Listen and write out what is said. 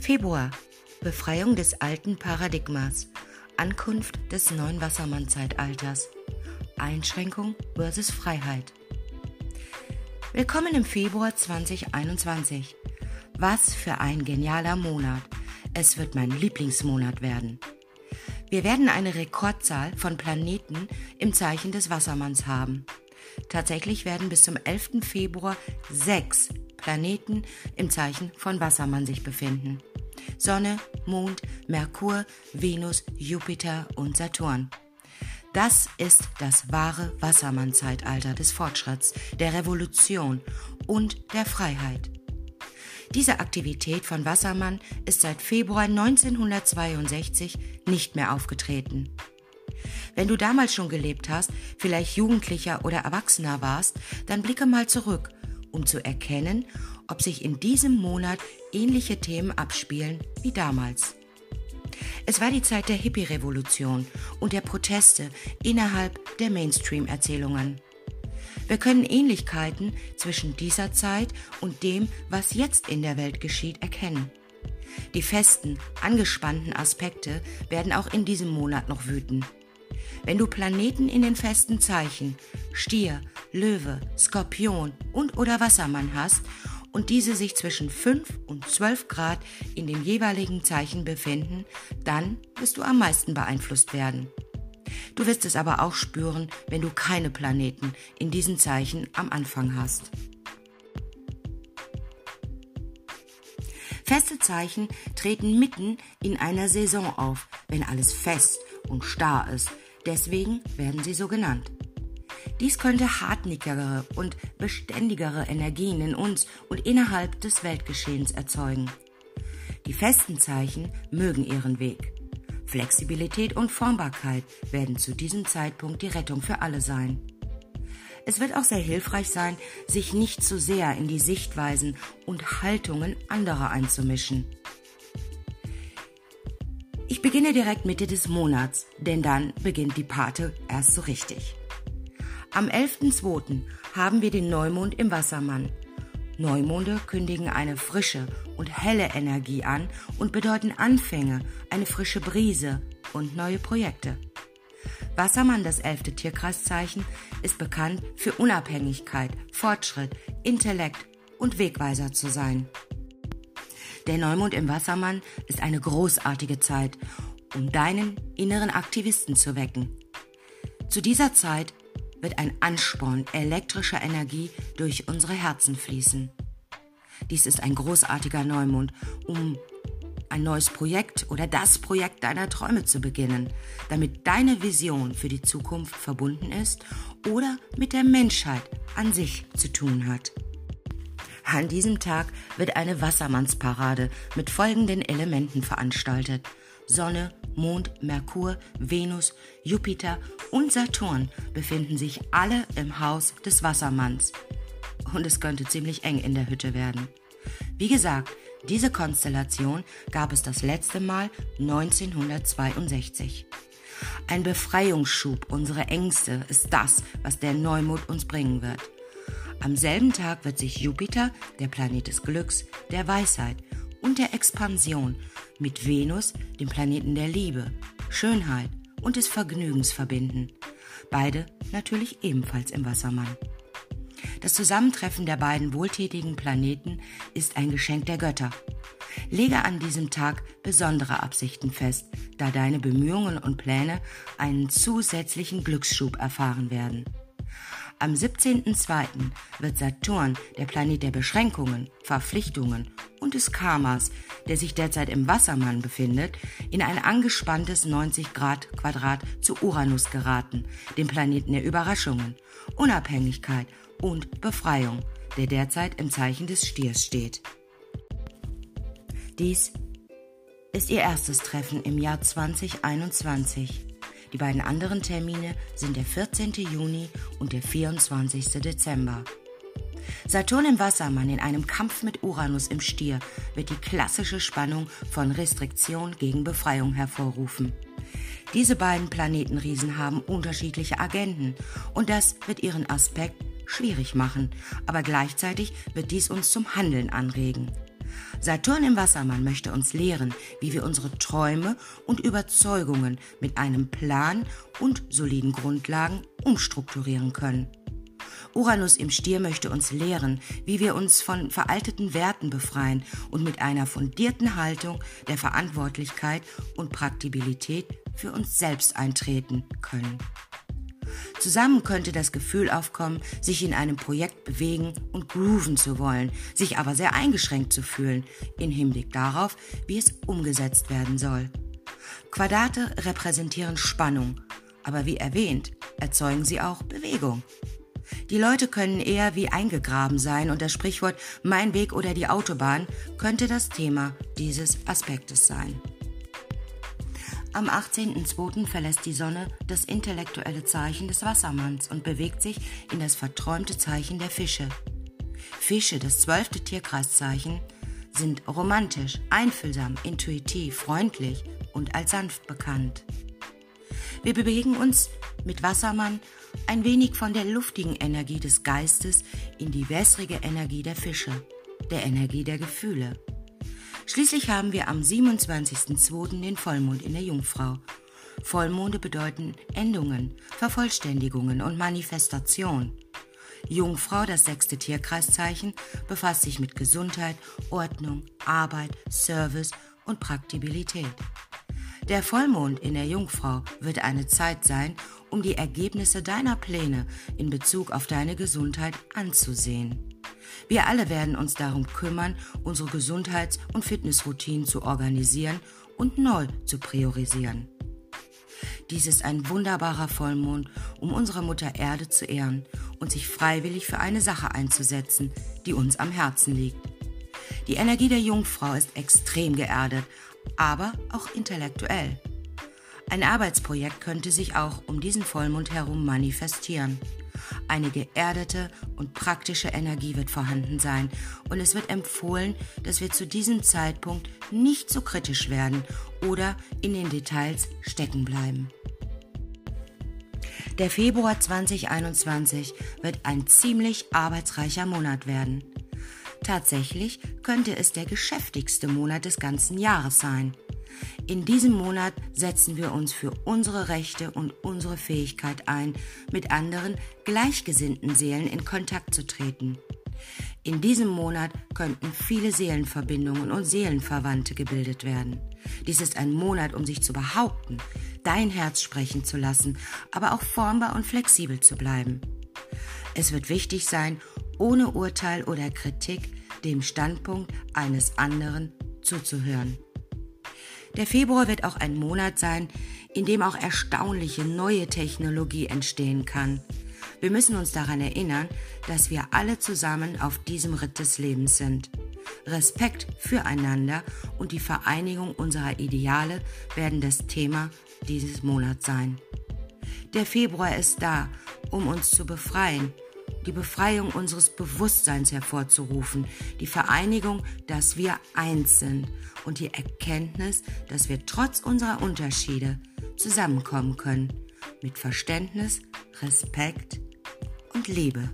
Februar. Befreiung des alten Paradigmas. Ankunft des neuen Wassermann-Zeitalters. Einschränkung versus Freiheit. Willkommen im Februar 2021. Was für ein genialer Monat. Es wird mein Lieblingsmonat werden. Wir werden eine Rekordzahl von Planeten im Zeichen des Wassermanns haben. Tatsächlich werden bis zum 11. Februar sechs Planeten im Zeichen von Wassermann sich befinden. Sonne, Mond, Merkur, Venus, Jupiter und Saturn. Das ist das wahre Wassermann-Zeitalter des Fortschritts, der Revolution und der Freiheit. Diese Aktivität von Wassermann ist seit Februar 1962 nicht mehr aufgetreten. Wenn du damals schon gelebt hast, vielleicht Jugendlicher oder Erwachsener warst, dann blicke mal zurück, um zu erkennen, ob sich in diesem Monat ähnliche Themen abspielen wie damals. Es war die Zeit der Hippie-Revolution und der Proteste innerhalb der Mainstream-Erzählungen. Wir können Ähnlichkeiten zwischen dieser Zeit und dem, was jetzt in der Welt geschieht, erkennen. Die festen, angespannten Aspekte werden auch in diesem Monat noch wüten. Wenn du Planeten in den festen Zeichen Stier, Löwe, Skorpion und oder Wassermann hast und diese sich zwischen 5 und 12 Grad in dem jeweiligen Zeichen befinden, dann wirst du am meisten beeinflusst werden. Du wirst es aber auch spüren, wenn du keine Planeten in diesen Zeichen am Anfang hast. Feste Zeichen treten mitten in einer Saison auf, wenn alles fest und starr ist. Deswegen werden sie so genannt. Dies könnte hartnäckigere und beständigere Energien in uns und innerhalb des Weltgeschehens erzeugen. Die festen Zeichen mögen ihren Weg. Flexibilität und Formbarkeit werden zu diesem Zeitpunkt die Rettung für alle sein. Es wird auch sehr hilfreich sein, sich nicht zu sehr in die Sichtweisen und Haltungen anderer einzumischen. Ich beginne direkt Mitte des Monats, denn dann beginnt die Pate erst so richtig. Am 11.02. haben wir den Neumond im Wassermann. Neumonde kündigen eine frische und helle Energie an und bedeuten Anfänge, eine frische Brise und neue Projekte. Wassermann, das elfte Tierkreiszeichen, ist bekannt für Unabhängigkeit, Fortschritt, Intellekt und Wegweiser zu sein. Der Neumond im Wassermann ist eine großartige Zeit, um deinen inneren Aktivisten zu wecken. Zu dieser Zeit wird ein Ansporn elektrischer Energie durch unsere Herzen fließen. Dies ist ein großartiger Neumond, um ein neues Projekt oder das Projekt deiner Träume zu beginnen, damit deine Vision für die Zukunft verbunden ist oder mit der Menschheit an sich zu tun hat. An diesem Tag wird eine Wassermannsparade mit folgenden Elementen veranstaltet. Sonne, Mond, Merkur, Venus, Jupiter und Saturn befinden sich alle im Haus des Wassermanns. Und es könnte ziemlich eng in der Hütte werden. Wie gesagt, diese Konstellation gab es das letzte Mal 1962. Ein Befreiungsschub unserer Ängste ist das, was der Neumond uns bringen wird. Am selben Tag wird sich Jupiter, der Planet des Glücks, der Weisheit und der Expansion, mit Venus, dem Planeten der Liebe, Schönheit und des Vergnügens verbinden. Beide natürlich ebenfalls im Wassermann. Das Zusammentreffen der beiden wohltätigen Planeten ist ein Geschenk der Götter. Lege an diesem Tag besondere Absichten fest, da deine Bemühungen und Pläne einen zusätzlichen Glücksschub erfahren werden. Am 17.02. wird Saturn, der Planet der Beschränkungen, Verpflichtungen und des Karmas, der sich derzeit im Wassermann befindet, in ein angespanntes 90 Grad Quadrat zu Uranus geraten, dem Planeten der Überraschungen, Unabhängigkeit und Befreiung, der derzeit im Zeichen des Stiers steht. Dies ist ihr erstes Treffen im Jahr 2021. Die beiden anderen Termine sind der 14. Juni und der 24. Dezember. Saturn im Wassermann in einem Kampf mit Uranus im Stier wird die klassische Spannung von Restriktion gegen Befreiung hervorrufen. Diese beiden Planetenriesen haben unterschiedliche Agenten und das wird ihren Aspekt schwierig machen, aber gleichzeitig wird dies uns zum Handeln anregen. Saturn im Wassermann möchte uns lehren, wie wir unsere Träume und Überzeugungen mit einem Plan und soliden Grundlagen umstrukturieren können. Uranus im Stier möchte uns lehren, wie wir uns von veralteten Werten befreien und mit einer fundierten Haltung der Verantwortlichkeit und Praktibilität für uns selbst eintreten können. Zusammen könnte das Gefühl aufkommen, sich in einem Projekt bewegen und grooven zu wollen, sich aber sehr eingeschränkt zu fühlen, in Hinblick darauf, wie es umgesetzt werden soll. Quadrate repräsentieren Spannung, aber wie erwähnt, erzeugen sie auch Bewegung. Die Leute können eher wie eingegraben sein und das Sprichwort mein Weg oder die Autobahn könnte das Thema dieses Aspektes sein. Am 18.02. verlässt die Sonne das intellektuelle Zeichen des Wassermanns und bewegt sich in das verträumte Zeichen der Fische. Fische, das zwölfte Tierkreiszeichen, sind romantisch, einfühlsam, intuitiv, freundlich und als sanft bekannt. Wir bewegen uns mit Wassermann ein wenig von der luftigen Energie des Geistes in die wässrige Energie der Fische, der Energie der Gefühle. Schließlich haben wir am 27.02. den Vollmond in der Jungfrau. Vollmonde bedeuten Endungen, Vervollständigungen und Manifestation. Jungfrau, das sechste Tierkreiszeichen, befasst sich mit Gesundheit, Ordnung, Arbeit, Service und Praktibilität. Der Vollmond in der Jungfrau wird eine Zeit sein, um die Ergebnisse deiner Pläne in Bezug auf deine Gesundheit anzusehen. Wir alle werden uns darum kümmern, unsere Gesundheits- und Fitnessroutinen zu organisieren und neu zu priorisieren. Dies ist ein wunderbarer Vollmond, um unsere Mutter Erde zu ehren und sich freiwillig für eine Sache einzusetzen, die uns am Herzen liegt. Die Energie der Jungfrau ist extrem geerdet, aber auch intellektuell. Ein Arbeitsprojekt könnte sich auch um diesen Vollmond herum manifestieren. Eine geerdete und praktische Energie wird vorhanden sein und es wird empfohlen, dass wir zu diesem Zeitpunkt nicht so kritisch werden oder in den Details stecken bleiben. Der Februar 2021 wird ein ziemlich arbeitsreicher Monat werden. Tatsächlich könnte es der geschäftigste Monat des ganzen Jahres sein. In diesem Monat setzen wir uns für unsere Rechte und unsere Fähigkeit ein, mit anderen gleichgesinnten Seelen in Kontakt zu treten. In diesem Monat könnten viele Seelenverbindungen und Seelenverwandte gebildet werden. Dies ist ein Monat, um sich zu behaupten, dein Herz sprechen zu lassen, aber auch formbar und flexibel zu bleiben. Es wird wichtig sein, ohne Urteil oder Kritik dem Standpunkt eines anderen zuzuhören. Der Februar wird auch ein Monat sein, in dem auch erstaunliche neue Technologie entstehen kann. Wir müssen uns daran erinnern, dass wir alle zusammen auf diesem Ritt des Lebens sind. Respekt füreinander und die Vereinigung unserer Ideale werden das Thema dieses Monats sein. Der Februar ist da, um uns zu befreien, die Befreiung unseres Bewusstseins hervorzurufen, die Vereinigung, dass wir eins sind und die Erkenntnis, dass wir trotz unserer Unterschiede zusammenkommen können, mit Verständnis, Respekt und Liebe.